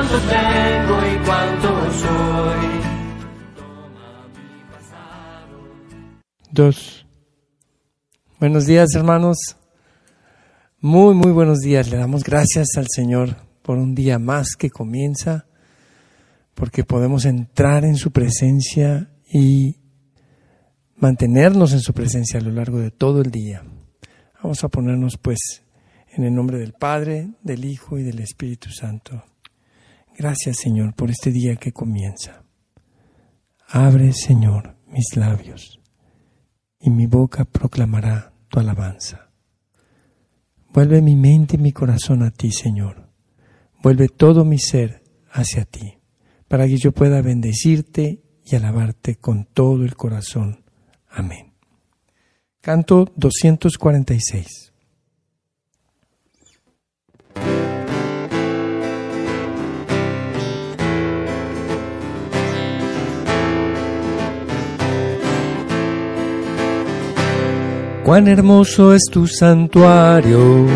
tengo y cuánto soy. Dos. Buenos días, hermanos. Muy, muy buenos días. Le damos gracias al Señor por un día más que comienza, porque podemos entrar en su presencia y mantenernos en su presencia a lo largo de todo el día. Vamos a ponernos pues en el nombre del Padre, del Hijo y del Espíritu Santo. Gracias Señor por este día que comienza. Abre Señor mis labios y mi boca proclamará tu alabanza. Vuelve mi mente y mi corazón a ti Señor. Vuelve todo mi ser hacia ti, para que yo pueda bendecirte y alabarte con todo el corazón. Amén. Canto 246. Cuán hermoso es tu santuario,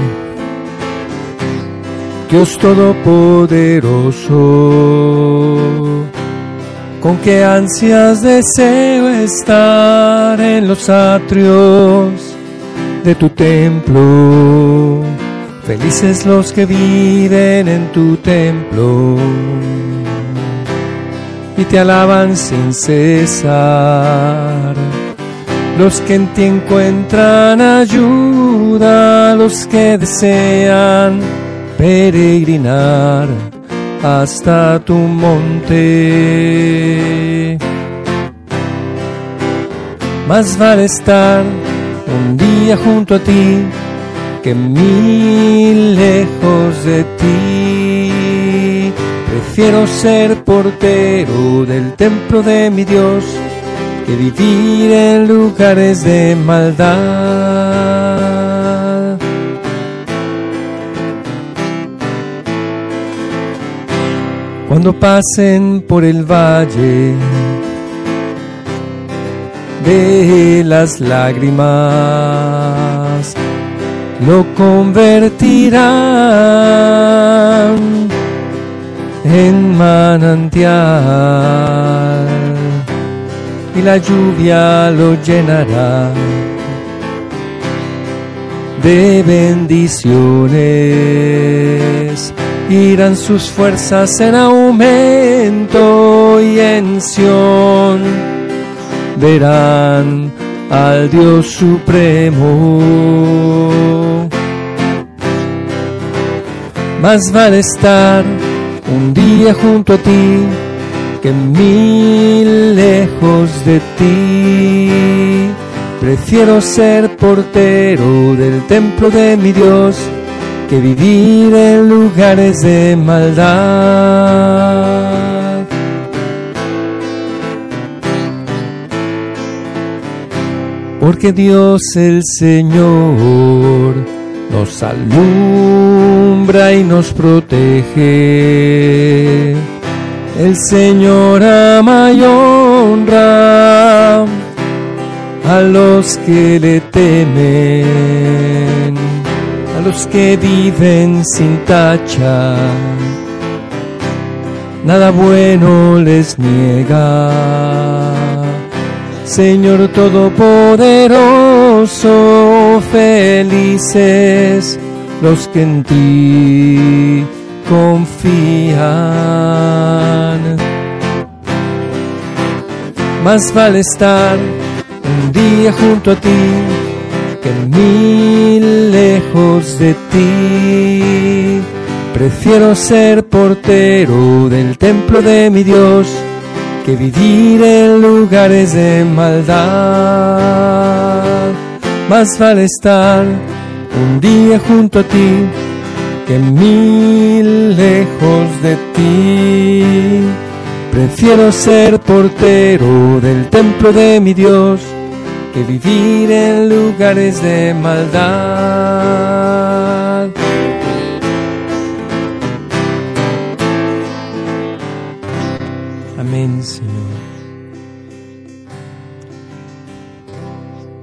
Dios Todopoderoso. Con qué ansias deseo estar en los atrios de tu templo. Felices los que viven en tu templo y te alaban sin cesar. Los que en ti encuentran ayuda, los que desean peregrinar hasta tu monte. Más vale estar un día junto a ti que mil lejos de ti. Prefiero ser portero del templo de mi Dios que vivir en lugares de maldad. Cuando pasen por el valle de las lágrimas, lo convertirán en manantial y la lluvia lo llenará de bendiciones. Irán sus fuerzas en aumento y en Sion verán al Dios supremo. Más vale estar un día junto a ti que mil lejos de ti. Prefiero ser portero del templo de mi Dios que vivir en lugares de maldad. Porque Dios el Señor nos alumbra y nos protege el Señor ama y honra a los que le temen, a los que viven sin tacha. Nada bueno les niega. Señor Todopoderoso, felices los que en ti confían. Más vale estar un día junto a ti que mil lejos de ti. Prefiero ser portero del templo de mi Dios que vivir en lugares de maldad. Más vale estar un día junto a ti que mil lejos de ti. Prefiero ser portero del templo de mi Dios que vivir en lugares de maldad. Amén, Señor.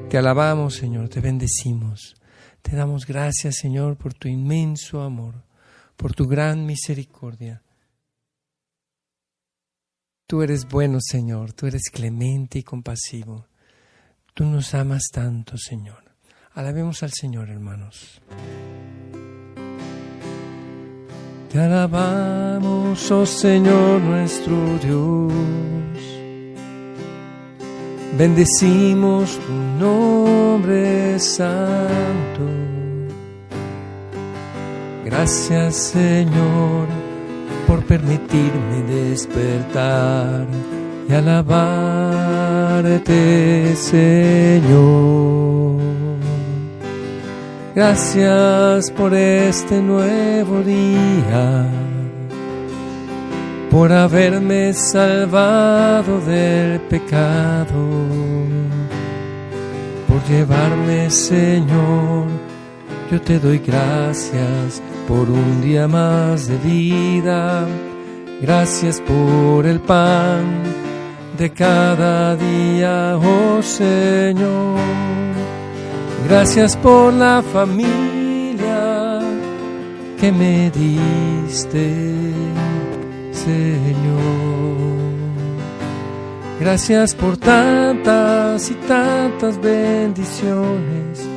Te alabamos, Señor, te bendecimos. Te damos gracias, Señor, por tu inmenso amor, por tu gran misericordia. Tú eres bueno, Señor, tú eres clemente y compasivo. Tú nos amas tanto, Señor. Alabemos al Señor, hermanos. Te alabamos, oh Señor nuestro Dios. Bendecimos tu nombre santo. Gracias, Señor, por permitirme despertar y alabarte, Señor. Gracias por este nuevo día, por haberme salvado del pecado, por llevarme, Señor. Yo te doy gracias por un día más de vida. Gracias por el pan de cada día, oh Señor. Gracias por la familia que me diste, Señor. Gracias por tantas y tantas bendiciones,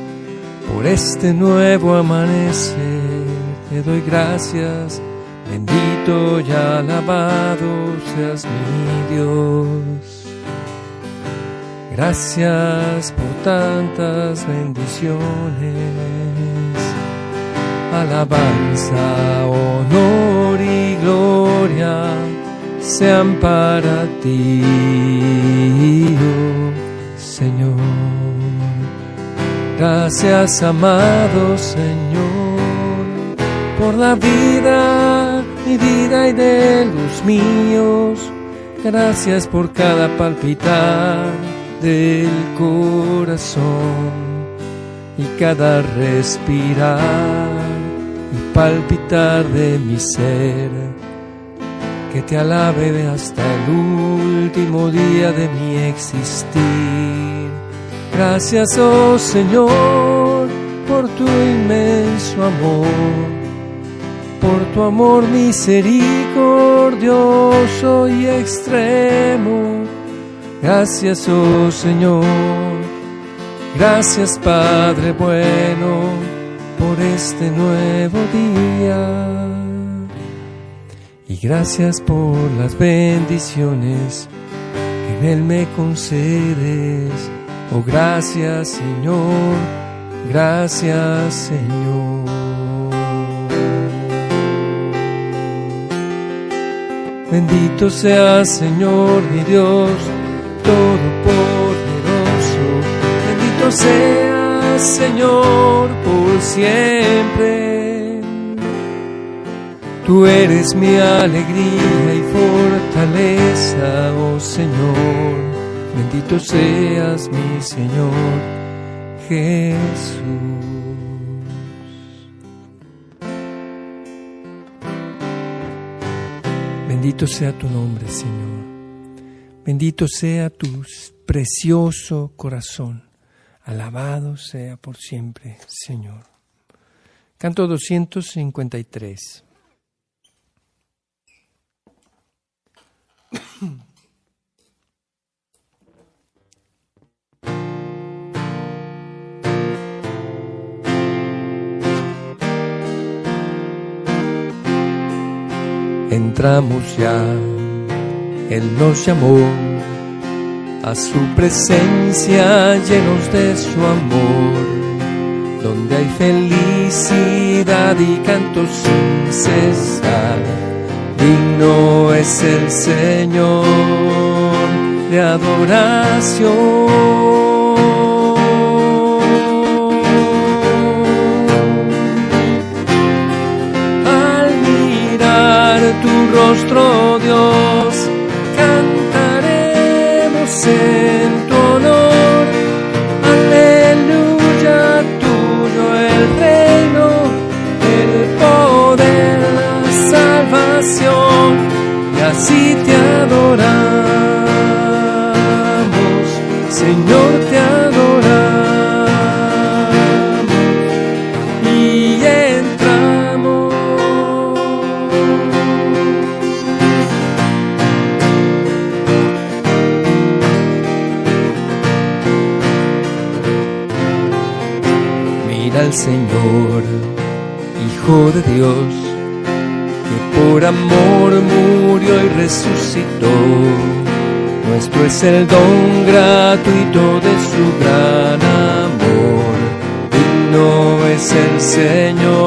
por este nuevo amanecer. Te doy gracias, bendito y alabado seas mi Dios. Gracias por tantas bendiciones. Alabanza, honor gloria sean para ti, oh Señor. Gracias, amado Señor, por la vida, mi vida y de los míos. Gracias por cada palpitar del corazón y cada respirar y palpitar de mi ser, que te alabe hasta el último día de mi existir. Gracias, oh Señor, por tu inmenso amor, por tu amor misericordioso y extremo Gracias, oh Señor. Gracias, Padre bueno, por este nuevo día. Y gracias por las bendiciones que en Él me concedes. Oh, gracias, Señor. Gracias, Señor. Bendito sea, Señor, mi Dios Todopoderoso. Bendito seas, Señor, por siempre. Tú eres mi alegría y fortaleza, oh Señor. Bendito seas, mi Señor Jesús. Bendito sea tu nombre, Señor. Bendito sea tu precioso corazón. Alabado sea por siempre, Señor. Canto 253. Entramos ya él nos llamó a su presencia llenos de su amor, donde hay felicidad y canto sin cesar. Digno es el Señor de adoración. Al mirar tu rostro, Dios, así te adoramos, Señor. al es el don gratuito de su gran amor. Digno es el Señor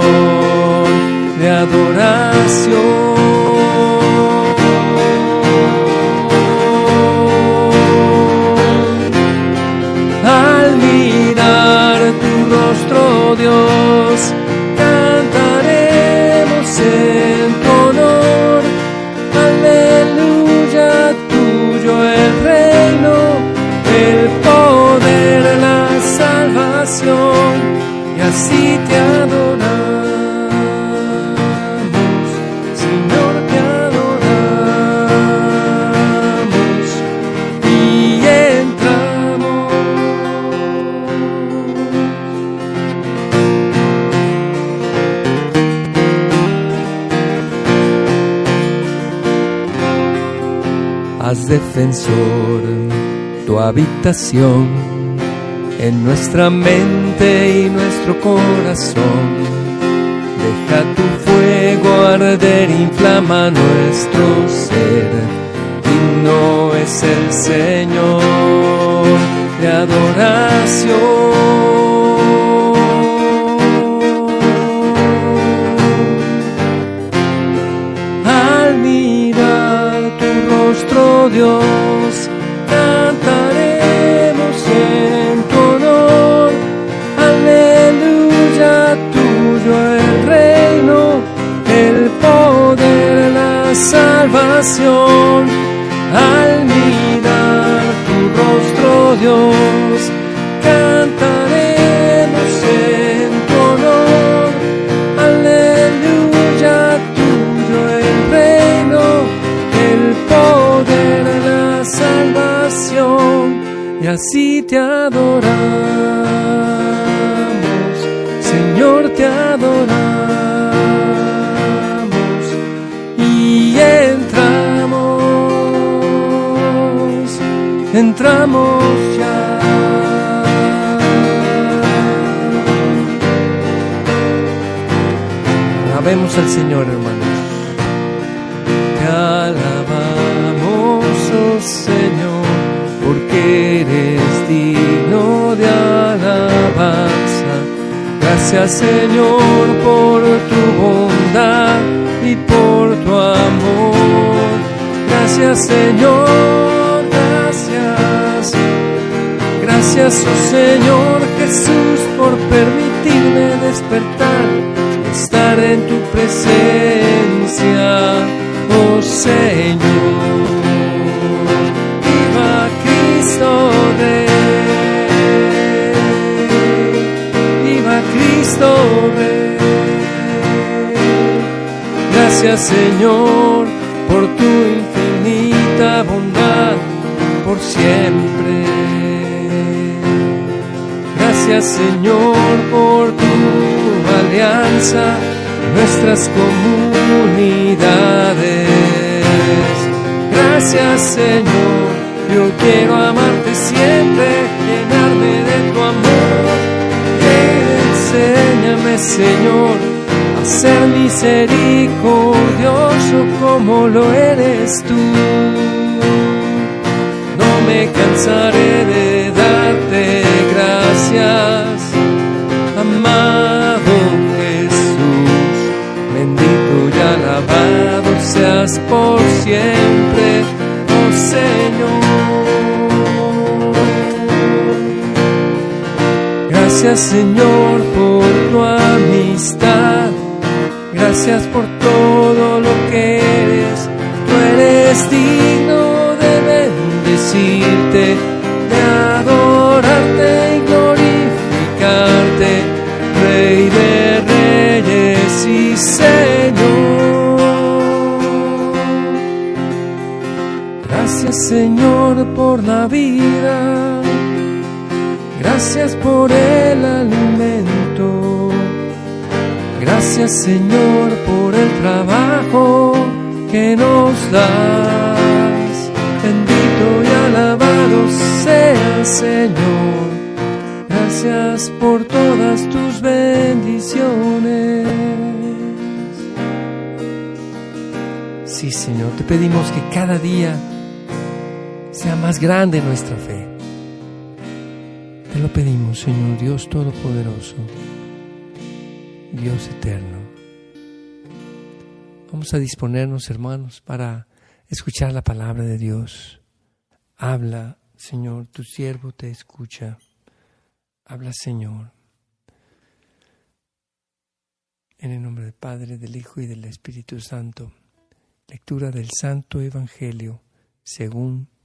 así te adoramos, Señor, te adoramos, y entramos. Haz defensor tu habitación en nuestra mente y nuestro corazón. Deja tu fuego arder, inflama nuestro ser. Digno es el Señor de adoración. Salvación. Al mirar tu rostro, Dios, cantaremos en tu honor. Aleluya, tuyo el reino, el poder, la salvación, y así te adoramos, entramos ya. Alabemos al Señor, hermanos. Te alabamos, oh Señor, porque eres digno de alabanza. Gracias, Señor, por tu bondad y por tu amor. Gracias, Señor, gracias. Gracias, oh Señor Jesús, por permitirme despertar, estar en tu presencia, oh Señor. Viva Cristo Rey, viva Cristo Rey. Gracias, Señor, por tu infinita bondad, siempre. Gracias Señor por tu alianza, nuestras comunidades. Gracias Señor, yo quiero amarte siempre, llenarme de tu amor. Enséñame Señor a ser misericordioso como lo eres tú. Me cansaré de darte gracias, amado Jesús. Bendito y alabado seas por siempre, oh Señor. Gracias Señor por tu amistad, gracias por todo lo que gracias por el alimento, gracias Señor por el trabajo que nos das. Bendito y alabado sea Señor. Gracias por todas tus bendiciones. Sí, Señor, te pedimos que cada día sea más grande nuestra fe. Te lo pedimos, Señor Dios Todopoderoso, Dios eterno. Vamos a disponernos, hermanos, para escuchar la palabra de Dios. Habla, Señor, tu siervo te escucha. Habla, Señor. En el nombre del Padre, del Hijo y del Espíritu Santo. Lectura del Santo Evangelio según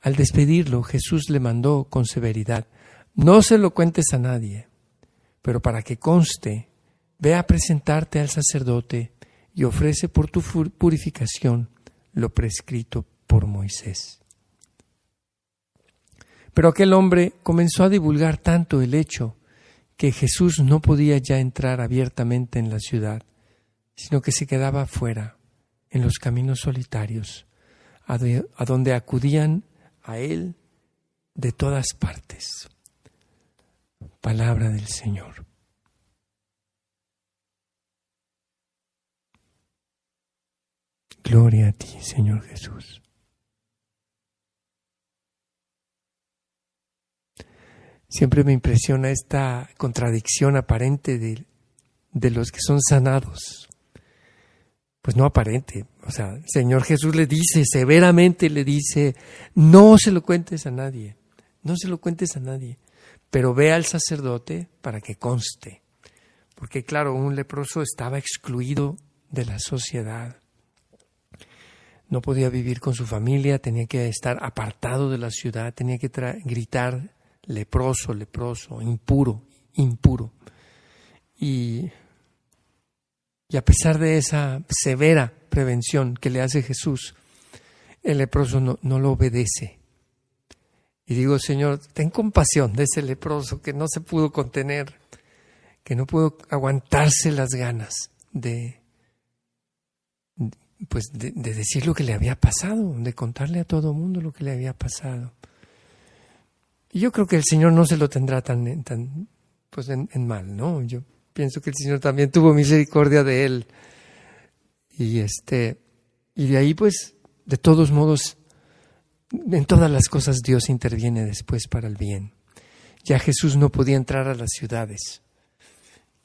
Al despedirlo, Jesús le mandó con severidad, no se lo cuentes a nadie, pero para que conste, ve a presentarte al sacerdote y ofrece por tu purificación lo prescrito por Moisés. Pero aquel hombre comenzó a divulgar tanto el hecho que Jesús no podía ya entrar abiertamente en la ciudad, sino que se quedaba fuera, en los caminos solitarios, a donde acudían a él de todas partes. Palabra del Señor. Gloria a ti, Señor Jesús. Siempre me impresiona esta contradicción aparente de, de, los que son sanados. Pues no aparente. O sea, Señor Jesús le dice, severamente le dice, no se lo cuentes a nadie, no se lo cuentes a nadie, pero ve al sacerdote para que conste. Porque claro, un leproso estaba excluido de la sociedad. No podía vivir con su familia, tenía que estar apartado de la ciudad, tenía que gritar leproso, leproso, impuro, impuro. Y, y a pesar de esa severa prevención que le hace Jesús, el leproso no, lo obedece. Y digo, Señor, ten compasión de ese leproso que no se pudo contener, que no pudo aguantarse las ganas de, pues de, decir lo que le había pasado, de contarle a todo el mundo lo que le había pasado. Y yo creo que el Señor no se lo tendrá tan, tan pues en, mal, ¿no? Yo pienso que el Señor también tuvo misericordia de él. Y este, y de ahí pues, de todos modos, en todas las cosas Dios interviene después para el bien. Ya Jesús no podía entrar a las ciudades.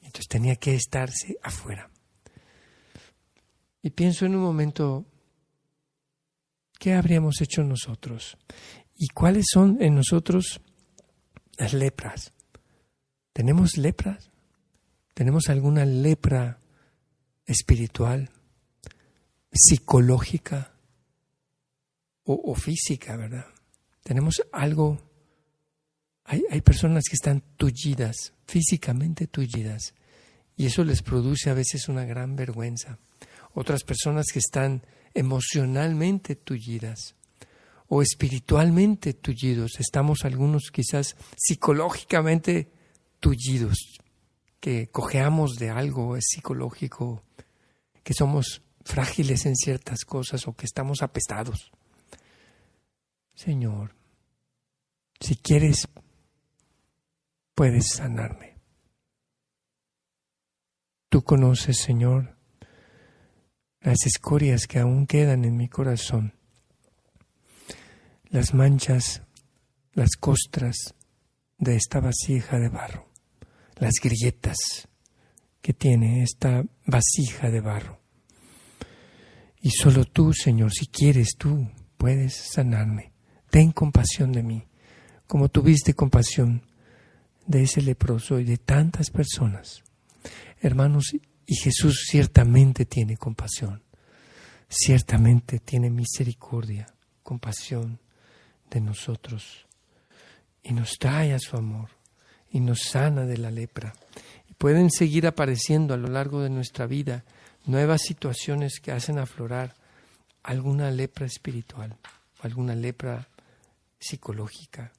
Entonces tenía que estarse afuera. Y pienso en un momento, ¿qué habríamos hecho nosotros? ¿Y cuáles son en nosotros las lepras? ¿Tenemos lepras? ¿Tenemos alguna lepra espiritual, psicológica o, física, verdad? Tenemos algo, hay, hay personas que están tullidas, físicamente tullidas, y eso les produce a veces una gran vergüenza. Otras personas que están emocionalmente tullidas o espiritualmente tullidos. Estamos algunos quizás psicológicamente tullidos, que cojeamos de algo es psicológico, que somos frágiles en ciertas cosas o que estamos apestados. Señor, si quieres, puedes sanarme. Tú conoces, Señor, las escorias que aún quedan en mi corazón las manchas, las costras de esta vasija de barro, las grietas que tiene esta vasija de barro. Y solo tú, Señor, si quieres tú, puedes sanarme. Ten compasión de mí, como tuviste compasión de ese leproso y de tantas personas. Hermanos, y Jesús ciertamente tiene compasión, ciertamente tiene misericordia, compasión de nosotros y nos trae a su amor y nos sana de la lepra. Pueden seguir apareciendo a lo largo de nuestra vida nuevas situaciones que hacen aflorar alguna lepra espiritual, alguna lepra psicológica.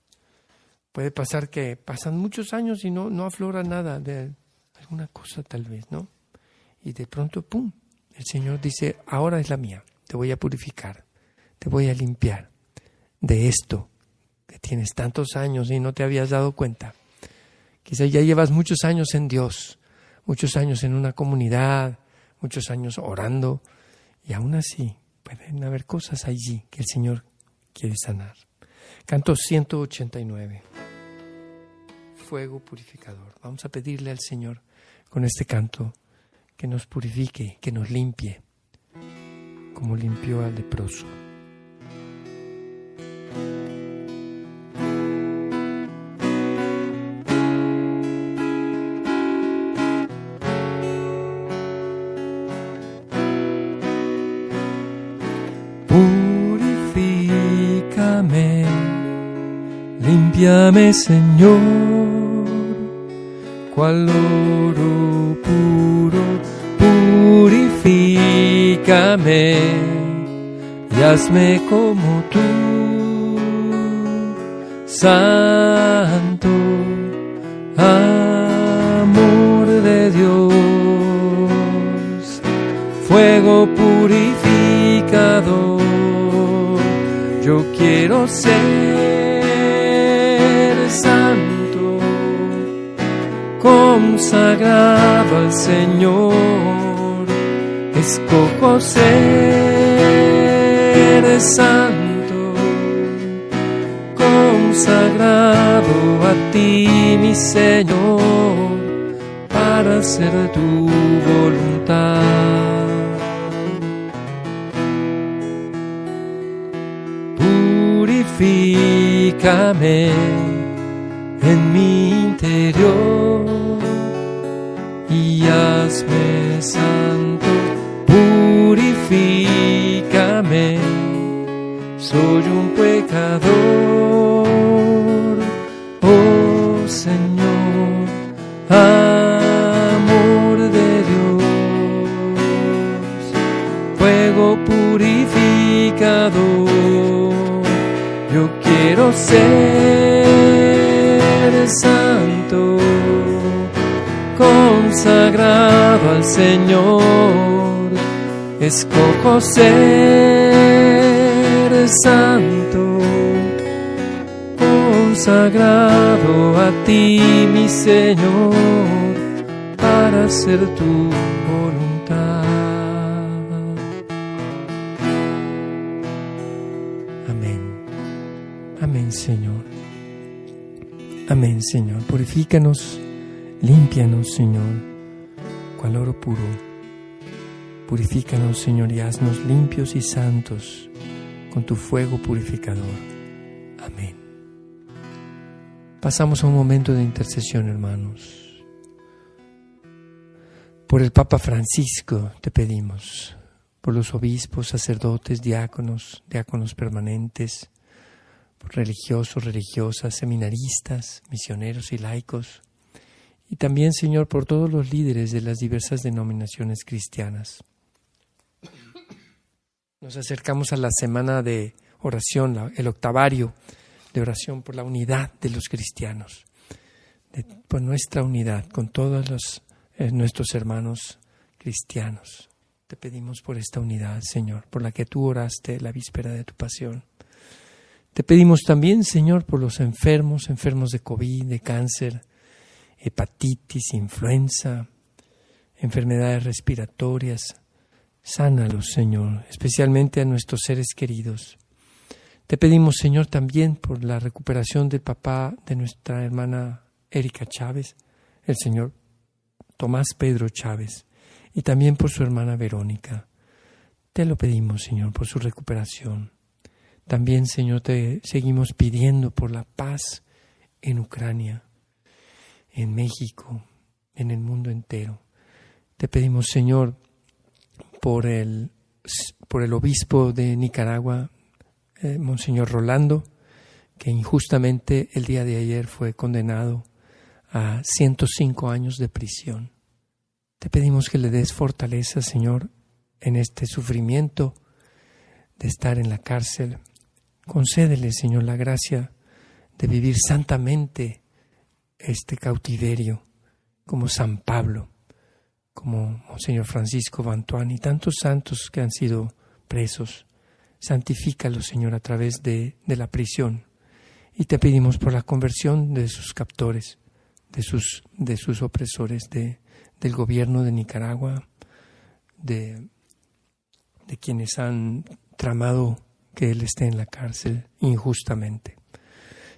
Puede pasar que pasan muchos años y no, no aflora nada de alguna cosa tal vez, ¿no? Y de pronto, ¡pum! El Señor dice, ahora es la mía, te voy a purificar, te voy a limpiar de esto que tienes tantos años y no te habías dado cuenta. Quizá ya llevas muchos años en Dios, muchos años en una comunidad, muchos años orando, y aún así pueden haber cosas allí que el Señor quiere sanar. Canto 189. Fuego purificador. Vamos a pedirle al Señor con este canto que nos purifique, que nos limpie, como limpió al leproso. Señor, cual oro puro, purifícame y hazme como tú, Santo, amor de Dios, fuego purificador, yo quiero ser santo, consagrado al Señor, escojo ser santo, consagrado a ti, mi Señor, para hacer tu voluntad. Purifícame en mi interior y hazme santo. Purifícame, soy un pecador. Yo quiero ser santo, consagrado al Señor. Escojo ser santo, consagrado a ti, mi Señor, para hacer tu Amén, Señor. Purifícanos, límpianos, Señor, cual oro puro. Purifícanos, Señor, y haznos limpios y santos con tu fuego purificador. Amén. Pasamos a un momento de intercesión, hermanos. Por el Papa Francisco te pedimos, por los obispos, sacerdotes, diáconos, diáconos permanentes, religiosos, religiosas, seminaristas, misioneros y laicos, y también, Señor, por todos los líderes de las diversas denominaciones cristianas. Nos acercamos a la semana de oración, el octavario de oración por la unidad de los cristianos, por nuestra unidad con todos los, eh, nuestros hermanos cristianos. Te pedimos por esta unidad, Señor, por la que tú oraste la víspera de tu pasión. Te pedimos también, Señor, por los enfermos, enfermos de COVID, de cáncer, hepatitis, influenza, enfermedades respiratorias. Sánalos, Señor, especialmente a nuestros seres queridos. Te pedimos, Señor, también por la recuperación del papá de nuestra hermana Erika Chávez, el Señor Tomás Pedro Chávez, y también por su hermana Verónica. Te lo pedimos, Señor, por su recuperación. También, Señor, te seguimos pidiendo por la paz en Ucrania, en México, en el mundo entero. Te pedimos, Señor, por el, por el obispo de Nicaragua, eh, Monseñor Rolando, que injustamente el día de ayer fue condenado a 105 años de prisión. Te pedimos que le des fortaleza, Señor, en este sufrimiento de estar en la cárcel. Concédele, Señor, la gracia de vivir santamente este cautiverio, como San Pablo, como Monseñor Francisco Bantuán y tantos santos que han sido presos. Santifícalo, Señor, a través de, de la prisión. Y te pedimos por la conversión de sus captores, de sus, de sus opresores, de, del gobierno de Nicaragua, de, de quienes han tramado que Él esté en la cárcel injustamente.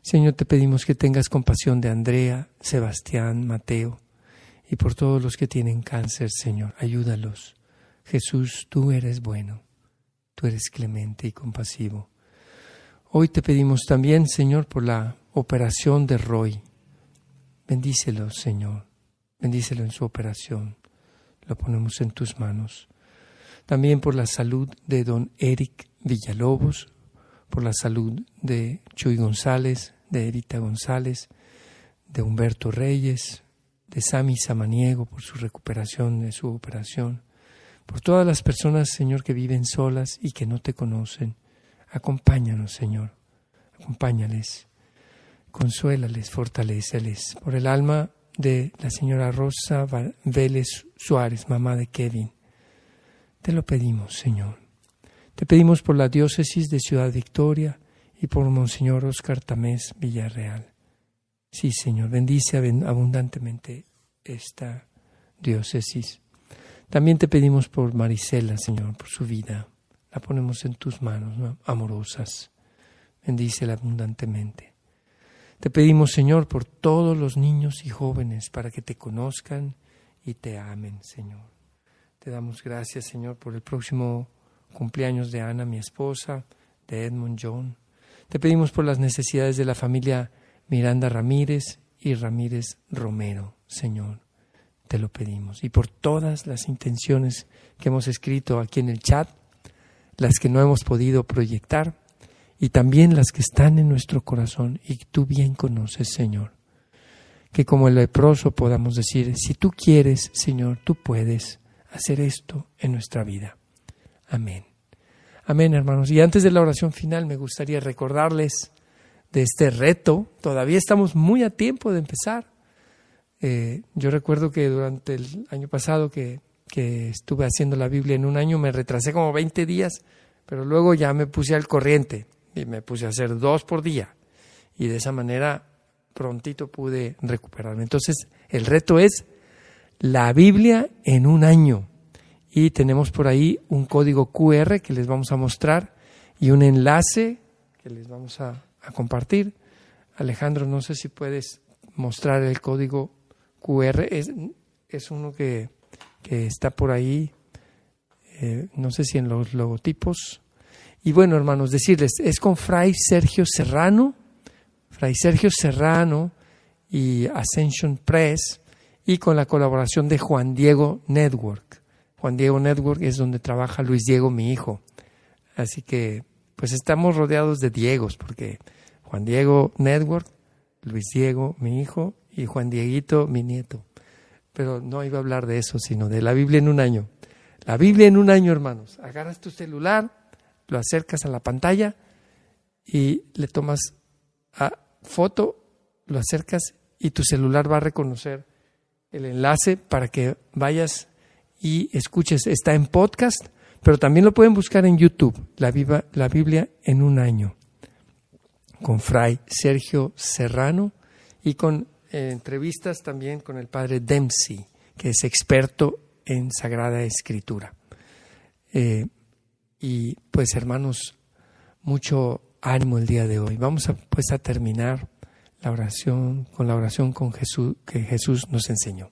Señor, te pedimos que tengas compasión de Andrea, Sebastián, Mateo y por todos los que tienen cáncer, Señor. Ayúdalos. Jesús, tú eres bueno, tú eres clemente y compasivo. Hoy te pedimos también, Señor, por la operación de Roy. Bendícelo, Señor. Bendícelo en su operación. Lo ponemos en tus manos. También por la salud de don Eric Villalobos, por la salud de Chuy González, de Erita González, de Humberto Reyes, de Sami Samaniego por su recuperación de su operación, por todas las personas, Señor, que viven solas y que no te conocen. Acompáñanos, Señor, acompáñales, consuélales, fortaleceles, por el alma de la señora Rosa Vélez Suárez, mamá de Kevin. Te lo pedimos, Señor. Te pedimos por la diócesis de Ciudad Victoria y por Monseñor Oscar Tamés Villarreal. Sí, Señor, bendice abundantemente esta diócesis. También te pedimos por Marisela, Señor, por su vida. La ponemos en tus manos, amorosas. Bendícela abundantemente. Te pedimos, Señor, por todos los niños y jóvenes para que te conozcan y te amen, Señor. Te damos gracias, Señor, por el próximo cumpleaños de Ana, mi esposa, de Edmund John. Te pedimos por las necesidades de la familia Miranda Ramírez y Ramírez Romero, Señor. Te lo pedimos. Y por todas las intenciones que hemos escrito aquí en el chat, las que no hemos podido proyectar y también las que están en nuestro corazón y tú bien conoces, Señor. Que como el leproso podamos decir, si tú quieres, Señor, tú puedes hacer esto en nuestra vida. Amén. Amén, hermanos. Y antes de la oración final me gustaría recordarles de este reto. Todavía estamos muy a tiempo de empezar. Eh, yo recuerdo que durante el año pasado que, que estuve haciendo la Biblia en un año me retrasé como 20 días, pero luego ya me puse al corriente y me puse a hacer dos por día. Y de esa manera prontito pude recuperarme. Entonces, el reto es la Biblia en un año. Y tenemos por ahí un código QR que les vamos a mostrar y un enlace que les vamos a, compartir. Alejandro, no sé si puedes mostrar el código QR. Es, es uno que, que, está por ahí, eh, no sé si en los logotipos y bueno, hermanos, decirles, es con Fray Sergio Serrano, Fray Sergio Serrano y Ascension Press y con la colaboración de Juan Diego Network. Juan Diego Network es donde trabaja Luis Diego, mi hijo. Así que, pues estamos rodeados de Diegos, porque Juan Diego Network, Luis Diego, mi hijo, y Juan Dieguito, mi nieto. Pero no iba a hablar de eso, sino de la Biblia en un año. La Biblia en un año, hermanos. Agarras tu celular, lo acercas a la pantalla y le tomas a foto, lo acercas y tu celular va a reconocer el enlace para que vayas y escuches. Está en podcast, pero también lo pueden buscar en YouTube, la, la Biblia en un año, con Fray Sergio Serrano y con eh, entrevistas también con el padre Dempsey, que es experto en Sagrada Escritura. Eh, y pues hermanos, mucho ánimo el día de hoy. Vamos a, pues a terminar la oración con la oración con Jesús que Jesús nos enseñó.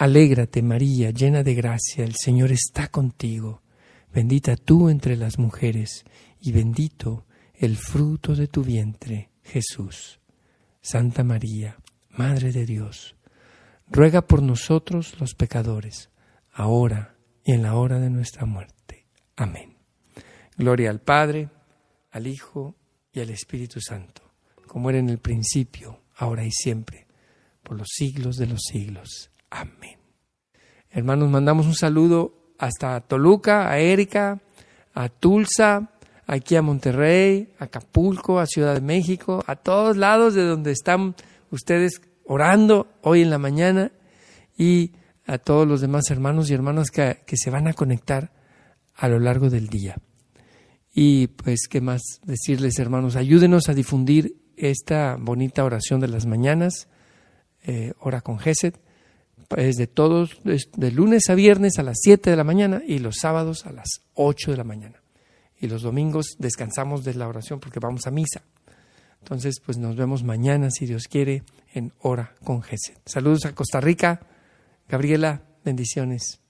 Alégrate María, llena de gracia, el Señor está contigo. Bendita tú entre las mujeres y bendito el fruto de tu vientre, Jesús. Santa María, Madre de Dios, ruega por nosotros los pecadores, ahora y en la hora de nuestra muerte. Amén. Gloria al Padre, al Hijo y al Espíritu Santo, como era en el principio, ahora y siempre, por los siglos de los siglos. Amén. Hermanos, mandamos un saludo hasta Toluca, a Erika, a Tulsa, aquí a Monterrey, a Acapulco, a Ciudad de México, a todos lados de donde están ustedes orando hoy en la mañana y a todos los demás hermanos y hermanas que, se van a conectar a lo largo del día. Y pues, ¿qué más decirles, hermanos? Ayúdenos a difundir esta bonita oración de las mañanas, eh, hora con Geset, es de todos, de lunes a viernes a las 7 de la mañana y los sábados a las 8 de la mañana. Y los domingos descansamos de la oración porque vamos a misa. Entonces, pues nos vemos mañana, si Dios quiere, en hora con Geset. Saludos a Costa Rica. Gabriela, bendiciones.